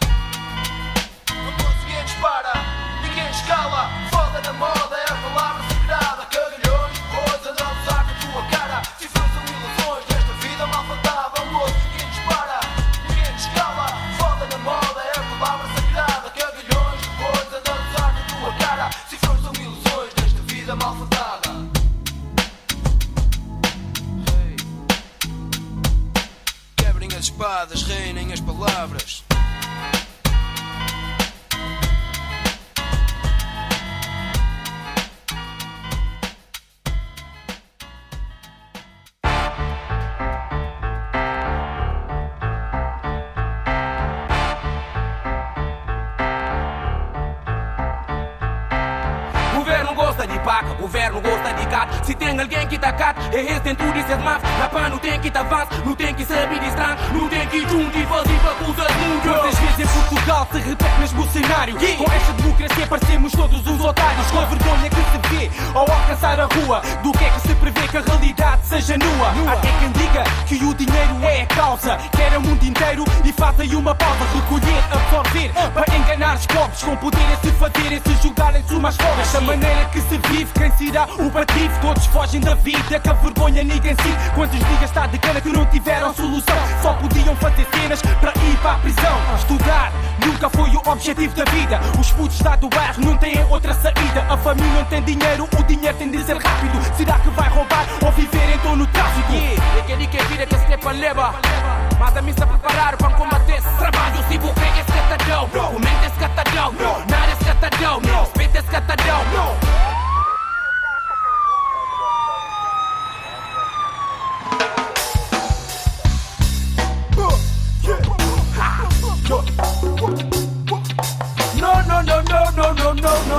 Não conseguimos parar, ninguém escala. Foda na moda é a palavra sagrada. Cagalhões, depois andam a usar com a tua cara. Se são ilusões desta vida malfadada. Almoço, ninguém nos para, ninguém nos cala. Foda na moda é a palavra sagrada. Cagalhões, depois andam a usar com a tua cara. Se são ilusões desta vida malfadada. Quebrem as espadas, palavras. Governo gosta de paca, governo gosta de cat. Se tem alguém que tá cat, é esse dentro de ser maf. Tem que tá avanço, não tem que saber distante, não tem que junto e fazer para acusar muito. Quantas vezes em Portugal se repete mesmo o cenário? Com esta democracia parecemos todos uns otários. Com a vergonha que se vê ao alcançar a rua, do que é que se prevê que a realidade seja nua. Há até quem diga que o dinheiro é a causa, quer o mundo inteiro e fazem uma pausa. Recolher, absorver, para enganar os pobres, com poderem se fazerem, se julgarem-se umas fora. Desta maneira que se vive, quem será o patife? Todos fogem da vida, que a vergonha ninguém se. Quantos dias está de cana que não tiveram solução? Só podiam fazer cenas para ir para a prisão. Estudar nunca foi o objetivo da vida. Os putos lá do bairro não têm outra saída. A família não tem dinheiro, o dinheiro tem de ser rápido. Será que vai roubar ou viver então no tráfico? Yeah, é que ele quer vir que se leva. Mas a mim se preparar para combater esse trabalho. Se você é escatadão, o mente é escatadão, nada é escatadão, respeito é escatadão.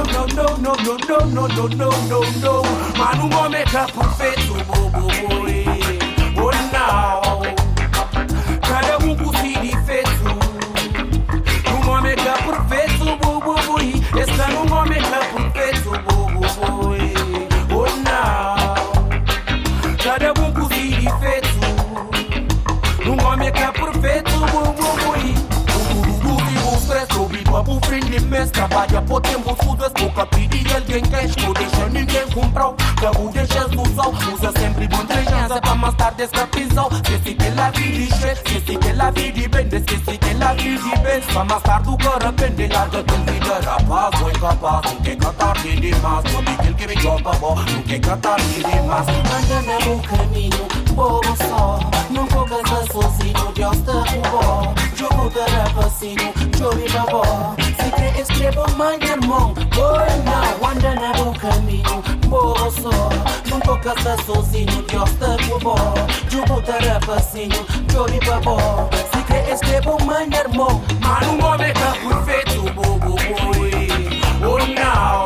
No, no, no, no, no, no, no, no, no, no, no, no, no. Man, um homem que é perfeito, bo, bo, bo, eh. Oh, não. Cada um com si defeito. Um homem que é perfeito, bo, bo, bo, eh. Esse é um homem que Ufili mesta Baia putem usudes Cu căpirii el din cash Cu deșenin din cumprau Că udeșez nu sau Uză se c'est pas ma star d'escapismo Que si que la vie di chef, que si que la vie di bende Que si que la vie di bende Pas ma star du corps bende Larga tu vida rapaz, voy capaz Tu que cantar ni di más Tu mi kill que mi jopa bo Tu que cantar ni di más Anda na meu caminho, bobo só Não vou casar sozinho, Deus tá com bom Jogo garrafacinho, chore babó Se crê escreva mais irmão Boy now, andando no caminho, bobo só Não cogas sozinho, Deus te roubou Jogo de rapacinho, chove babó Se crê escreva mais irmão Mano, um homem tá perfeito, bobo boy? Oh não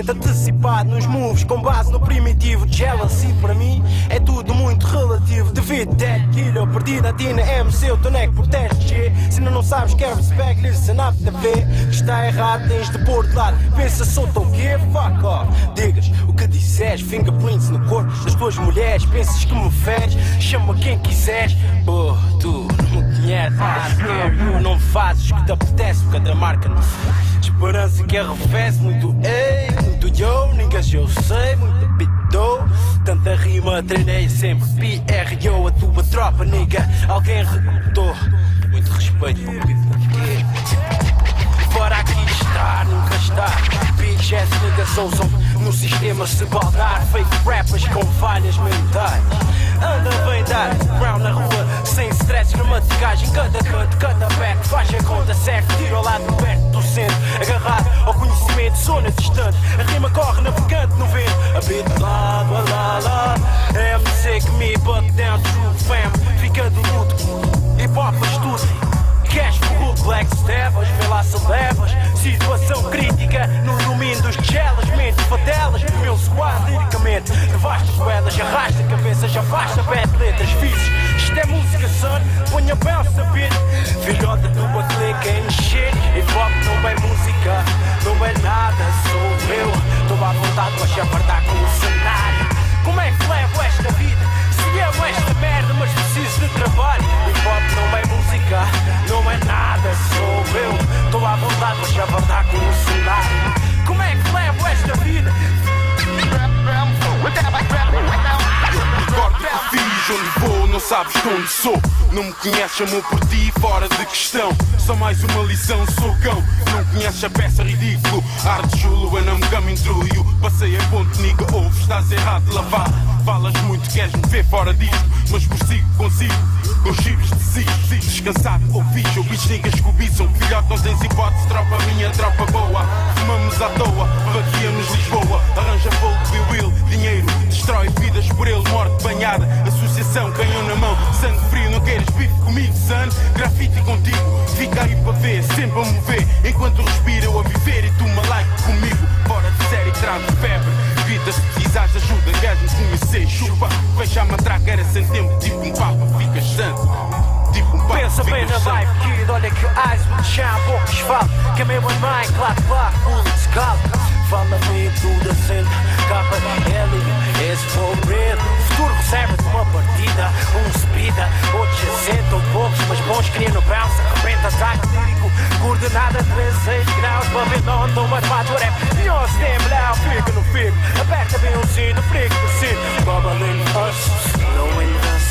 Crescimento antecipado nos moves Com base no primitivo Jealousy. Para mim é tudo muito relativo. Devido dead killer Perdido a ti na MC O teu neck protege G Se ainda não sabes que é respect Listen up Que está errado tens de pôr de lado. Pensa sou tão quê? Fuck off. Digas o que disseres Fingerprints no corpo das tuas mulheres. Pensas que me feres Chama quem quiseres. Oh, tu não me conheces You não fazes o que te apetece Cada marca não Esperança que arrefece Muito. Ei, muito yo Niggas eu sei, muito bitou Tanta rima treinei sempre PRO a tua tropa, nigga. Alguém recrutou. Muito respeito para o estar, nunca estar Bitches, niggas ousam no sistema se baldar. Fake rappers com falhas mentais. Anda bem dar ground na rua Sem stress, gramaticagem Cada canto, cada back. Faz a conta certo Tira ao lado perto do centro. Agarrado ao conhecimento Zona distante. A rima corre navegante no vento. A beat lá, lá, lá, lá. MC que me but down true fam. Fica do luto Hip hop tudo Cash for Black Stevas, vê levas Situação crítica no domínio dos gelas Mente fadelas, meu squad liricamente Devasta goelas, arrasta cabeças, afasta bad letras Fizes, isto é música son, ponha bounce a beat. Filhota tua clica em shit Hip hop não é música, não é nada Sou eu, estou à vontade para chapardar com o cenário. Como é que levo esta vida? Se amo esta merda, mas preciso de trabalho. Hip hop não é música, não é nada Sou eu, estou à vontade para chavardar com o cenário Como é que levo esta vida? O que fiz, onde vou, não sabes de onde sou. Não me conheces, chamou por ti, fora de questão. Só mais uma lição, sou cão. Não conheces a peça ridículo. Arte Julo, I'm coming through you Passei a ponte, niga, ouve, estás errado de lavar Falas muito, queres me ver fora disto Mas prossigo, consigo. Com chibres desisto, descansado ou fixe Eu bicho niggas cobiçam, filhote não tens hipótese Tropa minha, tropa boa. Fumamos à toa, vaqueamos Lisboa. Arranja fogo, Will, dinheiro Destrói vidas por ele, morte banhada. Associação, canhão na mão Sangue frio, não queres bife comigo, son? Grafite contigo, fica aí para ver Sempre a mover, enquanto respiro eu a viver E tu uma like comigo, fora de série trago febre. Vida se precisares ajuda, queres me conhecer Chupa, fecha a matraca, era sem tempo Tipo um papa, ficas santo Tipo um papa, Pensa bem na life, kid, olha que eyes muito chão, poucos falam Que é meu mãe, claro, claro, pula de escala. Fala meio tudo acende KL, esse for real O futuro recebe uma partida Um subida, outros assentam poucos Mas bons criam no bounce, arrebenta ataque lírico Coordenada 16 graus. De onde uma armado rap Melhor se tem lá, fica no fico. Aperta bem o sino, frico no sino Bubbling us, blowing us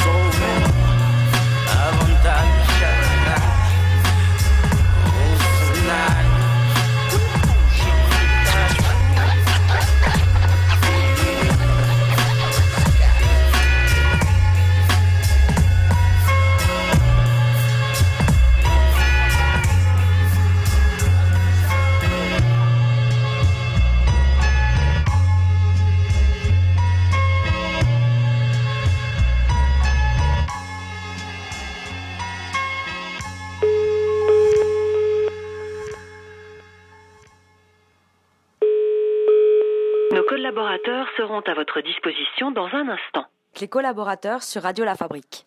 Soul man, a vontade seront à votre disposition dans un instant. Les collaborateurs sur Radio La Fabrique.